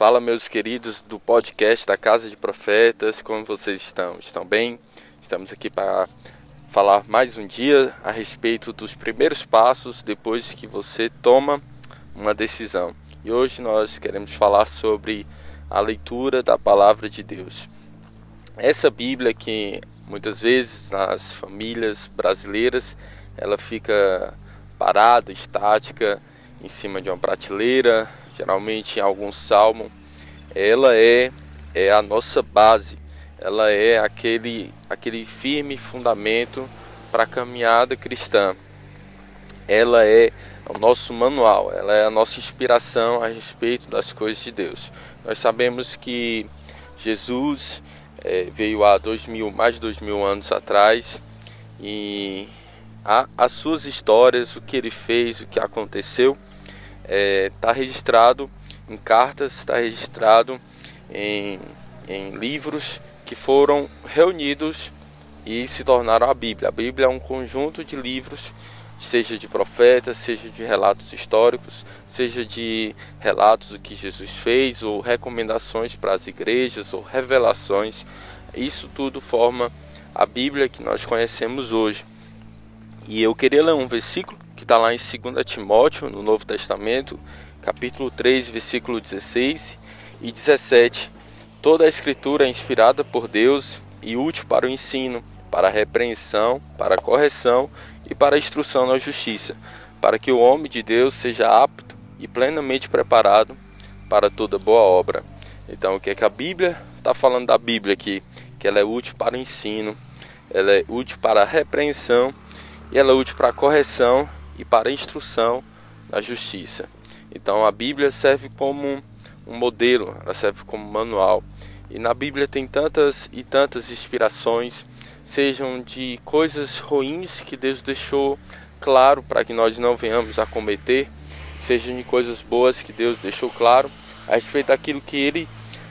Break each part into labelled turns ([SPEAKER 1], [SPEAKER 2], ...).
[SPEAKER 1] Fala, meus queridos do podcast da Casa de Profetas, como vocês estão? Estão bem? Estamos aqui para falar mais um dia a respeito dos primeiros passos depois que você toma uma decisão. E hoje nós queremos falar sobre a leitura da palavra de Deus. Essa Bíblia que muitas vezes nas famílias brasileiras ela fica parada, estática, em cima de uma prateleira, geralmente em algum salmo, ela é, é a nossa base, ela é aquele, aquele firme fundamento para a caminhada cristã. Ela é o nosso manual, ela é a nossa inspiração a respeito das coisas de Deus. Nós sabemos que Jesus é, veio há dois mil, mais de dois mil anos atrás e a, as suas histórias, o que ele fez, o que aconteceu, está é, tá registrado em cartas, está registrado em, em livros que foram reunidos e se tornaram a Bíblia. A Bíblia é um conjunto de livros, seja de profetas, seja de relatos históricos, seja de relatos do que Jesus fez, ou recomendações para as igrejas, ou revelações. Isso tudo forma a Bíblia que nós conhecemos hoje. E eu queria ler um versículo está lá em 2 Timóteo, no Novo Testamento, capítulo 3, versículo 16 e 17. Toda a escritura é inspirada por Deus e útil para o ensino, para a repreensão, para a correção e para a instrução na justiça, para que o homem de Deus seja apto e plenamente preparado para toda boa obra. Então, o que é que a Bíblia está falando da Bíblia aqui? Que ela é útil para o ensino, ela é útil para a repreensão e ela é útil para a correção e para instrução na justiça. Então a Bíblia serve como um modelo, ela serve como manual. E na Bíblia tem tantas e tantas inspirações, sejam de coisas ruins que Deus deixou claro para que nós não venhamos a cometer, sejam de coisas boas que Deus deixou claro a respeito daquilo que Ele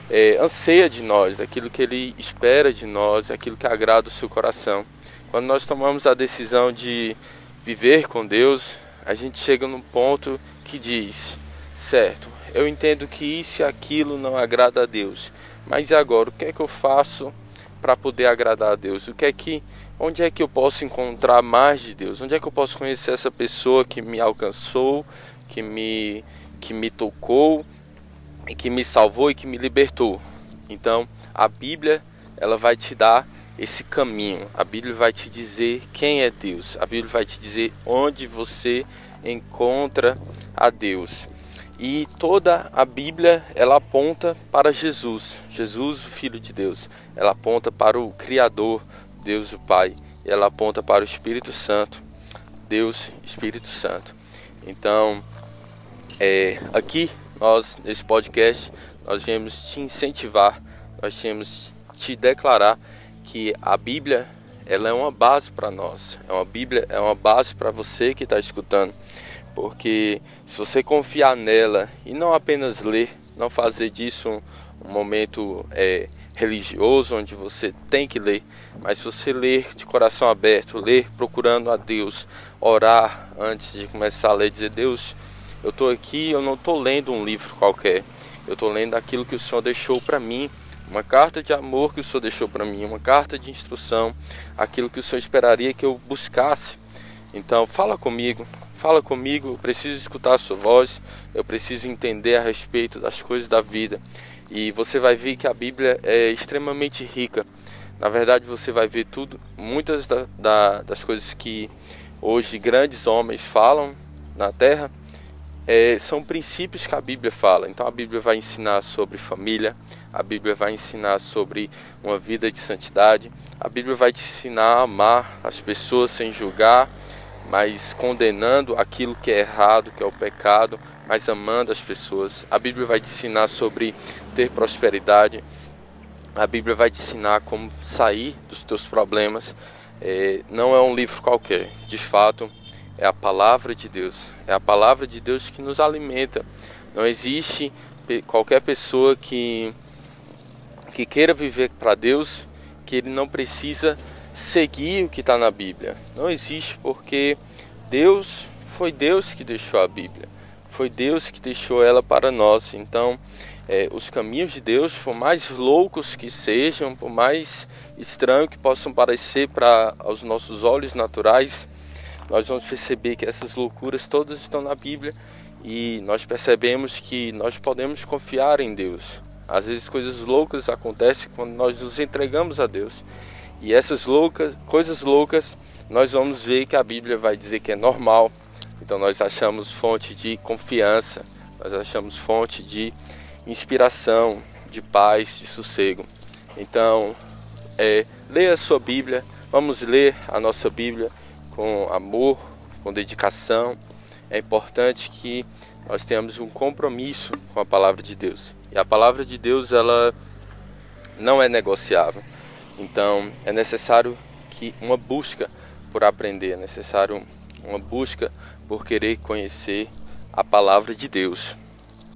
[SPEAKER 1] é, anseia de nós, daquilo que Ele espera de nós, aquilo que agrada o seu coração. Quando nós tomamos a decisão de viver com Deus, a gente chega num ponto que diz: certo, eu entendo que isso e aquilo não agrada a Deus, mas e agora? O que é que eu faço para poder agradar a Deus? O que é que, onde é que eu posso encontrar mais de Deus? Onde é que eu posso conhecer essa pessoa que me alcançou, que me, que me tocou, que me salvou e que me libertou? Então, a Bíblia ela vai te dar esse caminho. A Bíblia vai te dizer quem é Deus. A Bíblia vai te dizer onde você encontra a Deus. E toda a Bíblia ela aponta para Jesus, Jesus, o Filho de Deus. Ela aponta para o Criador, Deus o Pai. Ela aponta para o Espírito Santo, Deus Espírito Santo. Então, é, aqui nós nesse podcast nós viemos te incentivar, nós viemos te declarar que a Bíblia ela é uma base para nós. É uma Bíblia, é uma base para você que está escutando. Porque se você confiar nela e não apenas ler, não fazer disso um, um momento é, religioso onde você tem que ler, mas se você ler de coração aberto, ler procurando a Deus, orar antes de começar a ler, dizer Deus, eu estou aqui, eu não estou lendo um livro qualquer, eu estou lendo aquilo que o Senhor deixou para mim uma carta de amor que o Senhor deixou para mim, uma carta de instrução, aquilo que o Senhor esperaria que eu buscasse. Então, fala comigo, fala comigo, eu preciso escutar a sua voz, eu preciso entender a respeito das coisas da vida. E você vai ver que a Bíblia é extremamente rica. Na verdade, você vai ver tudo, muitas da, da, das coisas que hoje grandes homens falam na terra, é, são princípios que a Bíblia fala. Então a Bíblia vai ensinar sobre família, a Bíblia vai ensinar sobre uma vida de santidade, a Bíblia vai te ensinar a amar as pessoas sem julgar, mas condenando aquilo que é errado, que é o pecado, mas amando as pessoas. A Bíblia vai te ensinar sobre ter prosperidade. A Bíblia vai te ensinar como sair dos teus problemas. É, não é um livro qualquer. De fato, é a palavra de Deus. É a palavra de Deus que nos alimenta. Não existe qualquer pessoa que, que queira viver para Deus que ele não precisa seguir o que está na Bíblia. Não existe porque Deus foi Deus que deixou a Bíblia. foi Deus que deixou ela para nós. Então, é, os caminhos de Deus, por mais loucos que sejam, por mais estranho que possam parecer para os nossos olhos naturais, nós vamos perceber que essas loucuras todas estão na Bíblia e nós percebemos que nós podemos confiar em Deus. Às vezes coisas loucas acontecem quando nós nos entregamos a Deus. E essas loucas, coisas loucas, nós vamos ver que a Bíblia vai dizer que é normal. Então nós achamos fonte de confiança, nós achamos fonte de inspiração, de paz, de sossego. Então, é, leia a sua Bíblia, vamos ler a nossa Bíblia com amor, com dedicação. É importante que nós tenhamos um compromisso com a palavra de Deus. E a palavra de Deus, ela não é negociável. Então, é necessário que uma busca por aprender, é necessário uma busca por querer conhecer a palavra de Deus.